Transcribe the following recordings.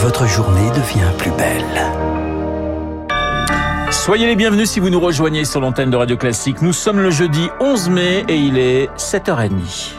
votre journée devient plus belle. Soyez les bienvenus si vous nous rejoignez sur l'antenne de Radio Classique. Nous sommes le jeudi 11 mai et il est 7h30.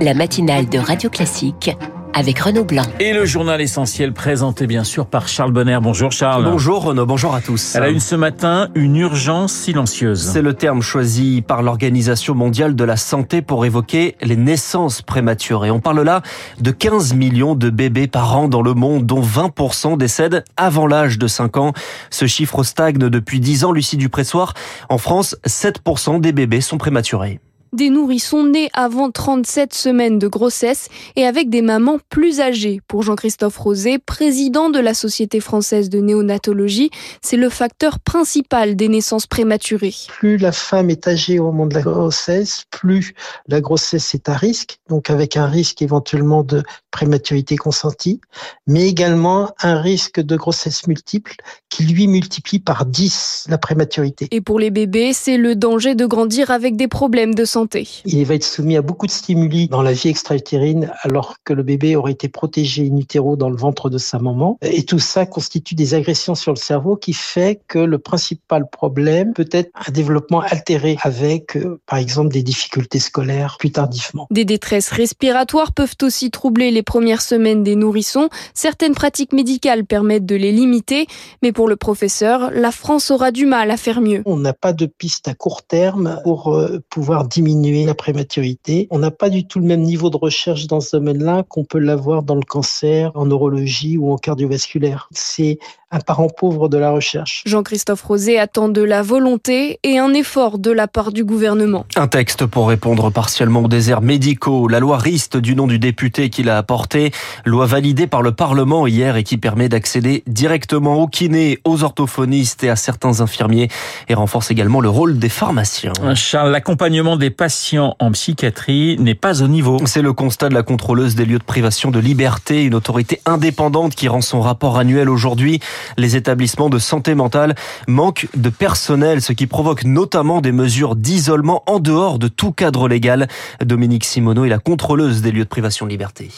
La matinale de Radio Classique avec Renaud Blanc. Et le journal essentiel présenté bien sûr par Charles Bonner. Bonjour Charles. Bonjour Renaud, bonjour à tous. Elle a une ce matin une urgence silencieuse. C'est le terme choisi par l'Organisation mondiale de la santé pour évoquer les naissances prématurées. On parle là de 15 millions de bébés par an dans le monde, dont 20% décèdent avant l'âge de 5 ans. Ce chiffre stagne depuis 10 ans, Lucie Dupressoir. En France, 7% des bébés sont prématurés des nourrissons nés avant 37 semaines de grossesse et avec des mamans plus âgées. Pour Jean-Christophe Rosé, président de la Société française de néonatologie, c'est le facteur principal des naissances prématurées. Plus la femme est âgée au moment de la grossesse, plus la grossesse est à risque, donc avec un risque éventuellement de prématurité consentie, mais également un risque de grossesse multiple qui lui multiplie par 10 la prématurité. Et pour les bébés, c'est le danger de grandir avec des problèmes de santé il va être soumis à beaucoup de stimuli dans la vie extra-utérine alors que le bébé aurait été protégé in utero dans le ventre de sa maman. Et tout ça constitue des agressions sur le cerveau qui fait que le principal problème peut être un développement altéré avec, euh, par exemple, des difficultés scolaires plus tardivement. Des détresses respiratoires peuvent aussi troubler les premières semaines des nourrissons. Certaines pratiques médicales permettent de les limiter, mais pour le professeur, la France aura du mal à faire mieux. On n'a pas de piste à court terme pour euh, pouvoir diminuer la prématurité. On n'a pas du tout le même niveau de recherche dans ce domaine-là qu'on peut l'avoir dans le cancer, en neurologie ou en cardiovasculaire. C'est un parent pauvre de la recherche. Jean-Christophe Rosé attend de la volonté et un effort de la part du gouvernement. Un texte pour répondre partiellement aux déserts médicaux. La loi RIST du nom du député qui l'a apporté, loi validée par le Parlement hier et qui permet d'accéder directement aux kinés, aux orthophonistes et à certains infirmiers et renforce également le rôle des pharmaciens. Charles, l'accompagnement des patients en psychiatrie n'est pas au niveau. C'est le constat de la contrôleuse des lieux de privation de liberté, une autorité indépendante qui rend son rapport annuel aujourd'hui. Les établissements de santé mentale manquent de personnel, ce qui provoque notamment des mesures d'isolement en dehors de tout cadre légal. Dominique Simoneau est la contrôleuse des lieux de privation de liberté.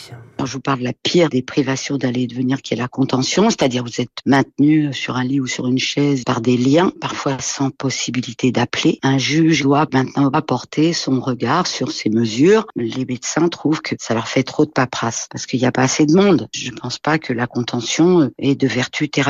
Je vous parle de la pire des privations d'aller et de venir qui est la contention, c'est-à-dire vous êtes maintenu sur un lit ou sur une chaise par des liens, parfois sans possibilité d'appeler. Un juge doit maintenant apporter son regard sur ces mesures. Les médecins trouvent que ça leur fait trop de paperasse parce qu'il n'y a pas assez de monde. Je ne pense pas que la contention est de vertu thérapeutique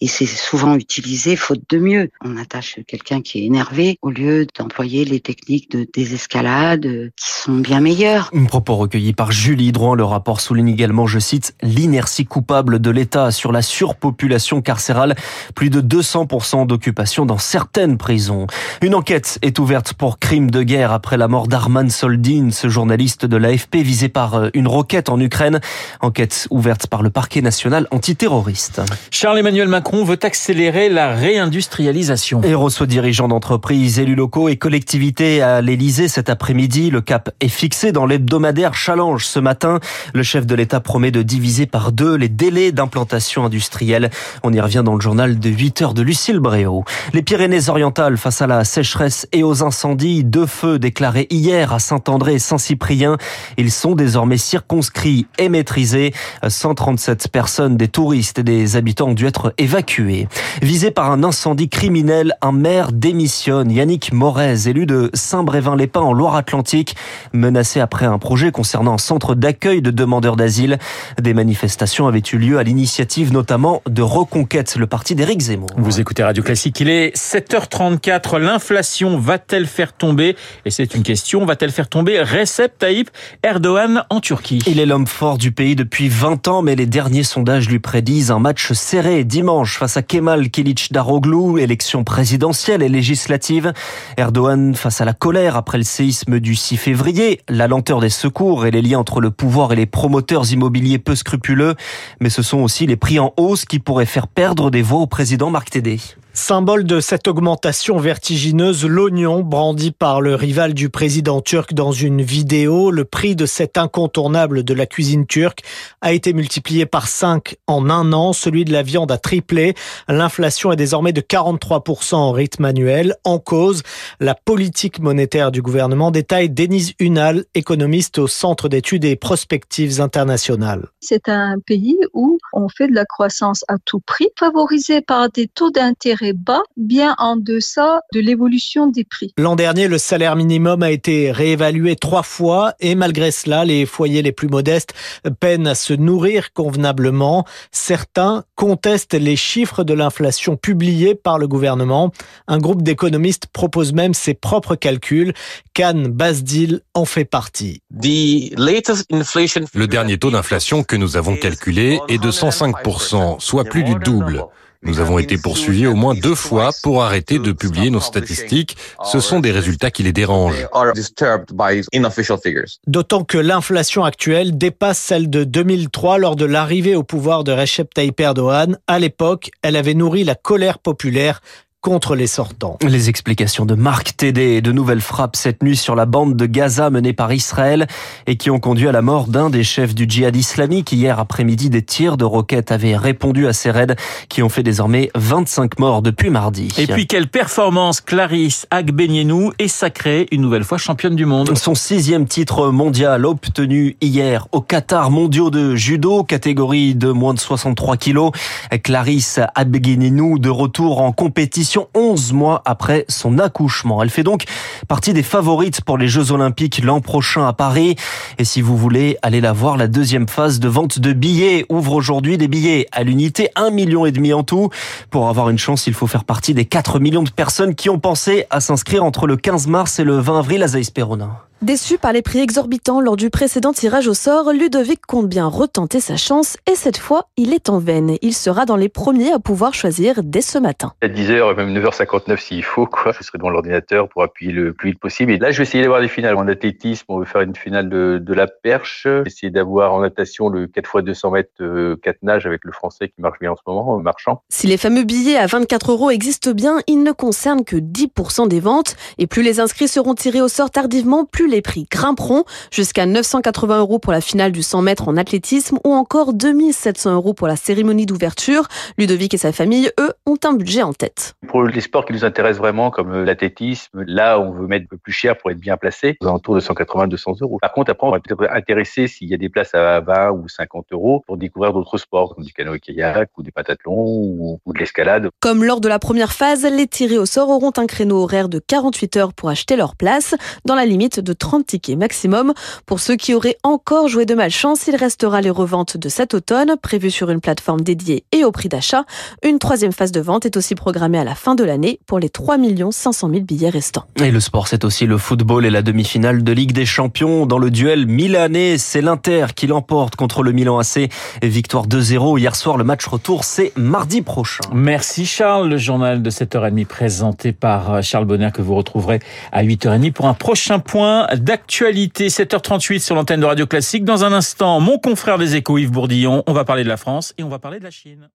et c'est souvent utilisé faute de mieux. On attache quelqu'un qui est énervé au lieu d'employer les techniques de désescalade qui sont bien meilleures. Un propos recueilli par Julie Drouin, le rapport souligne également, je cite, l'inertie coupable de l'État sur la surpopulation carcérale, plus de 200% d'occupation dans certaines prisons. Une enquête est ouverte pour crime de guerre après la mort d'Arman Soldin, ce journaliste de l'AFP visé par euh, une roquette en Ukraine. Enquête ouverte par le parquet national antiterroriste. Charles-Emmanuel Macron veut accélérer la réindustrialisation. Et reçoit dirigeants d'entreprises, élus locaux et collectivités à l'Elysée cet après-midi. Le cap est fixé dans l'hebdomadaire Challenge ce matin. Le chef de l'État promet de diviser par deux les délais d'implantation industrielle. On y revient dans le journal de 8 heures de Lucille Bréau. Les Pyrénées-Orientales face à la sécheresse et aux incendies, deux feux déclarés hier à Saint-André et Saint-Cyprien. Ils sont désormais circonscrits et maîtrisés. 137 personnes, des touristes et des habitants ont dû être évacués. Visé par un incendie criminel, un maire démissionne. Yannick Morez, élu de Saint-Brévin-les-Pins en Loire-Atlantique, menacé après un projet concernant un centre d'accueil de demandeurs d'asile. Des manifestations avaient eu lieu à l'initiative notamment de Reconquête, le parti d'Éric Zemmour. Vous écoutez Radio Classique, il est 7h34. L'inflation va-t-elle faire tomber, et c'est une question, va-t-elle faire tomber Recep Tayyip Erdogan en Turquie? Il est l'homme fort du pays depuis 20 ans, mais les derniers sondages lui prédisent un match serré dimanche face à Kemal Kilic Daroglu, élection présidentielle et législative. Erdogan face à la colère après le séisme du 6 février, la lenteur des secours et les liens entre le pouvoir et les promoteurs immobiliers peu scrupuleux, mais ce sont aussi les prix en hausse qui pourraient faire perdre des voix au président Marc Tédé. Symbole de cette augmentation vertigineuse, l'oignon brandi par le rival du président turc dans une vidéo, le prix de cet incontournable de la cuisine turque a été multiplié par 5 en un an, celui de la viande a triplé, l'inflation est désormais de 43% en rythme annuel, en cause la politique monétaire du gouvernement, détaille Denise Unal, économiste au Centre d'études et prospectives internationales. C'est un pays où on fait de la croissance à tout prix, favorisé par des taux d'intérêt bas, bien en deçà de l'évolution des prix. L'an dernier, le salaire minimum a été réévalué trois fois et malgré cela, les foyers les plus modestes peinent à se nourrir convenablement. Certains contestent les chiffres de l'inflation publiés par le gouvernement. Un groupe d'économistes propose même ses propres calculs. Cannes Basdil en fait partie. Le dernier taux d'inflation que nous avons calculé est de 105%, soit plus du double. Nous avons été poursuivis au moins deux fois pour arrêter de publier nos statistiques. Ce sont des résultats qui les dérangent. D'autant que l'inflation actuelle dépasse celle de 2003 lors de l'arrivée au pouvoir de Recep Tayyip Erdogan. À l'époque, elle avait nourri la colère populaire contre les sortants. Les explications de Marc Tédé et de nouvelles frappes cette nuit sur la bande de Gaza menée par Israël et qui ont conduit à la mort d'un des chefs du djihad islamique. Hier après-midi, des tirs de roquettes avaient répondu à ces raids qui ont fait désormais 25 morts depuis mardi. Et puis quelle performance Clarisse Agbenienou est sacrée une nouvelle fois championne du monde. Son sixième titre mondial obtenu hier au Qatar mondiaux de judo, catégorie de moins de 63 kilos. Clarisse Agbenienou de retour en compétition 11 mois après son accouchement. Elle fait donc partie des favorites pour les Jeux Olympiques l'an prochain à Paris. Et si vous voulez aller la voir, la deuxième phase de vente de billets ouvre aujourd'hui des billets à l'unité, 1 million et demi en tout. Pour avoir une chance, il faut faire partie des 4 millions de personnes qui ont pensé à s'inscrire entre le 15 mars et le 20 avril à Zaïs Perronin. Déçu par les prix exorbitants lors du précédent tirage au sort, Ludovic compte bien retenter sa chance et cette fois, il est en veine. Il sera dans les premiers à pouvoir choisir dès ce matin. À 10h, même 9h59 s'il faut, quoi. Je serai devant l'ordinateur pour appuyer le plus vite possible. Et là, je vais essayer d'avoir des finales. En athlétisme, on veut faire une finale de, de la perche. Essayer d'avoir en natation le 4 x 200 mètres 4 euh, nages avec le français qui marche bien en ce moment, marchand. Si les fameux billets à 24 euros existent bien, ils ne concernent que 10% des ventes. Et plus les inscrits seront tirés au sort tardivement, plus les prix grimperont jusqu'à 980 euros pour la finale du 100 mètres en athlétisme ou encore 2700 euros pour la cérémonie d'ouverture. Ludovic et sa famille, eux, ont un budget en tête. Pour les sports qui nous intéressent vraiment, comme l'athlétisme, là, on veut mettre un peu plus cher pour être bien placé, aux alentours de 180-200 euros. Par contre, après, on va peut-être intéresser s'il y a des places à 20 ou 50 euros pour découvrir d'autres sports, comme du canoë-kayak ou des patathlons ou, ou de l'escalade. Comme lors de la première phase, les tirés au sort auront un créneau horaire de 48 heures pour acheter leur place, dans la limite de 30 tickets maximum. Pour ceux qui auraient encore joué de malchance, il restera les reventes de cet automne, prévues sur une plateforme dédiée et au prix d'achat. Une troisième phase de vente est aussi programmée à la fin de l'année pour les 3 500 000 billets restants. Et le sport, c'est aussi le football et la demi-finale de Ligue des Champions. Dans le duel milanais, c'est l'Inter qui l'emporte contre le Milan AC. Victoire 2-0 hier soir. Le match retour, c'est mardi prochain. Merci Charles. Le journal de 7h30 présenté par Charles Bonner que vous retrouverez à 8h30 pour un prochain point d'actualité. 7h38 sur l'antenne de Radio Classique. Dans un instant, mon confrère des échos Yves Bourdillon. On va parler de la France et on va parler de la Chine.